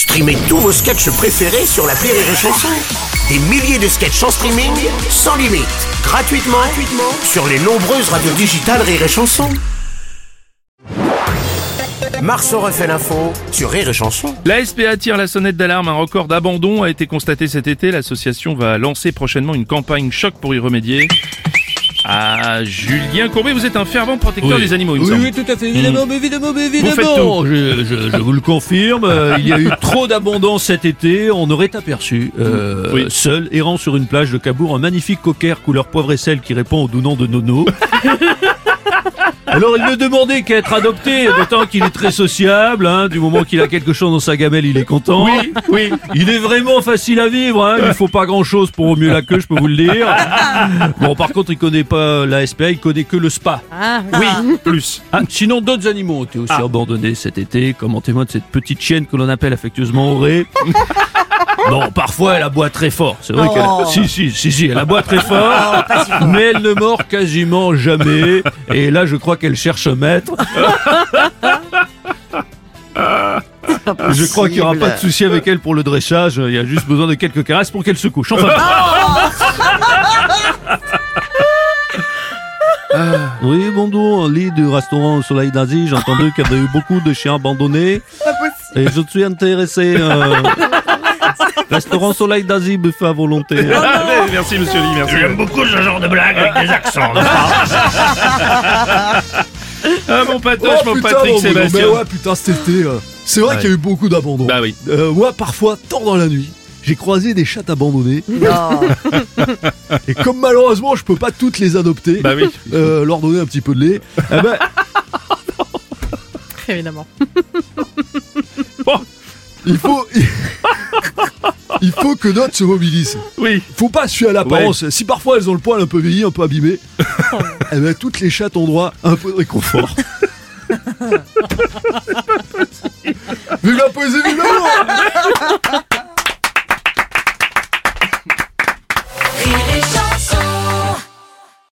Streamez tous vos sketchs préférés sur la Rire et Chanson. Des milliers de sketchs en streaming, sans limite, gratuitement, gratuitement sur les nombreuses radios digitales Rire et Chanson. Marceau refait l'info sur Rire et Chanson. La SPA tire la sonnette d'alarme. Un record d'abandon a été constaté cet été. L'association va lancer prochainement une campagne choc pour y remédier. Ah, Julien Courbet, vous êtes un fervent protecteur Oui. des animaux, il me Oui, semble. oui, tout à fait, évidemment, mais évidemment, évidemment. Je, je- je vous le confirme, euh, il y a eu trop d'abondance cet été. On aurait aperçu, euh, Oui. seul, errant sur une plage de Cabourg, un magnifique cocker couleur poivre et sel qui répond au doux nom de Nono. Alors il ne demandait qu'à être adopté, d'autant qu'il est très sociable, hein, du moment qu'il a quelque chose dans sa gamelle, il est content. Oui, oui. Il est vraiment facile à vivre, hein. il faut pas grand chose pour mieux la queue, je peux vous le dire. Bon, par contre, il connaît pas la SPA, il connaît que le spa. Oui, plus. Ah, sinon, d'autres animaux ont été aussi abandonnés cet été, comme en témoin de cette petite chienne que l'on appelle affectueusement Auré. Bon, parfois elle aboie très fort. C'est vrai qu'elle, si, si, si, si, elle aboie très fort, mais elle ne mord quasiment jamais. Et là, je crois qu'elle cherche un maître. Je crois qu'il n'y aura pas de souci avec elle pour le dressage. Il y a juste besoin de quelques caresses pour qu'elle se couche. Enfin. Oui, bonjour, lit du restaurant au Soleil d'Asie. J'ai entendu qu'il y avait eu beaucoup de chiens abandonnés. Et je suis intéressé. Euh... restaurant Soleil d'Asie, buffet à volonté. Mais merci, monsieur Lee, merci. J'aime beaucoup ce genre de blague avec des accents. Ah, mon patoche, mon putain, Patrick Sébastien. mais ouais, putain, cet été, euh, c'est vrai Ouais. qu'il y a eu beaucoup d'abandon. Bah oui. Euh, moi, parfois, tard dans la nuit, j'ai croisé des chattes abandonnées. Et comme malheureusement, je peux pas toutes les adopter, Bah oui. euh, leur donner un petit peu de lait, eh ben, Évidemment. Bon, il faut. Il faut que d'autres se mobilisent. oui. Faut pas fier à l'apparence. Si parfois elles ont le poil un peu vieilli, un peu abîmé, eh ben, toutes les chattes ont droit à un peu de réconfort. Vive la poésie, vive l'amour